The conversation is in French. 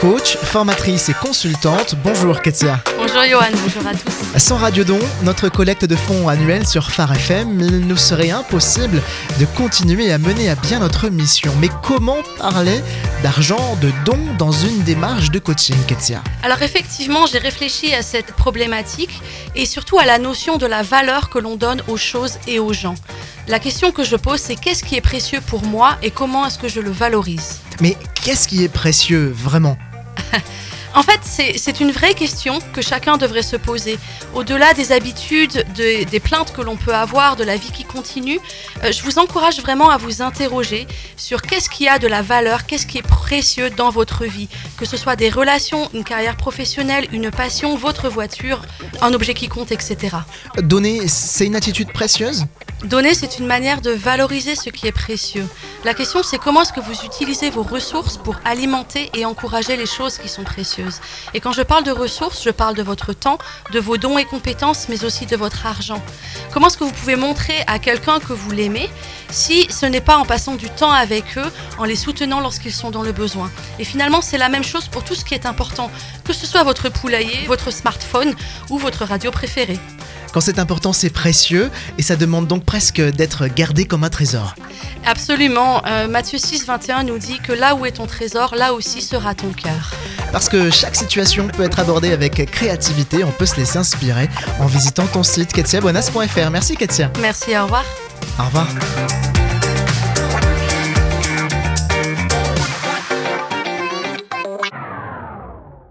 coach, formatrice et consultante. Bonjour Katia. Bonjour Johan, bonjour à tous. Sans Radio Don, notre collecte de fonds annuelle sur Phare FM, il nous serait impossible de continuer à mener à bien notre mission. Mais comment parler d'argent, de dons dans une démarche de coaching, Katia Alors effectivement, j'ai réfléchi à cette problématique et surtout à la notion de la valeur que l'on donne aux choses et aux gens. La question que je pose, c'est qu'est-ce qui est précieux pour moi et comment est-ce que je le valorise? Mais qu'est-ce qui est précieux vraiment? En fait, c'est une vraie question que chacun devrait se poser. Au-delà des habitudes, de- des plaintes que l'on peut avoir, de la vie qui continue, euh, je vous encourage vraiment à vous interroger sur qu'est-ce qui a de la valeur, qu'est-ce qui est précieux dans votre vie. Que ce soit des relations, une carrière professionnelle, une passion, votre voiture, un objet qui compte, etc. Donner, c'est une attitude précieuse? Donner, c'est une manière de valoriser ce qui est précieux. La question, c'est comment est-ce que vous utilisez vos ressources pour alimenter et encourager les choses qui sont précieuses. Et quand je parle de ressources, je parle de votre temps, de vos dons et compétences, mais aussi de votre argent. Comment est-ce que vous pouvez montrer à quelqu'un que vous l'aimez si ce n'est pas en passant du temps avec eux, en les soutenant lorsqu'ils sont dans le besoin? Et finalement, c'est la même chose pour tout ce qui est important, que ce soit votre poulailler, votre smartphone ou votre radio préférée. Quand c'est important, c'est précieux et ça demande donc presque d'être gardé comme un trésor. Absolument. Euh, Matthieu 6, 21 nous dit que là où est ton trésor, là aussi sera ton cœur. Parce que chaque situation peut être abordée avec créativité, on peut se laisser inspirer en visitant ton site ketiabonas.fr. Merci Katia. Merci, au revoir. Au revoir.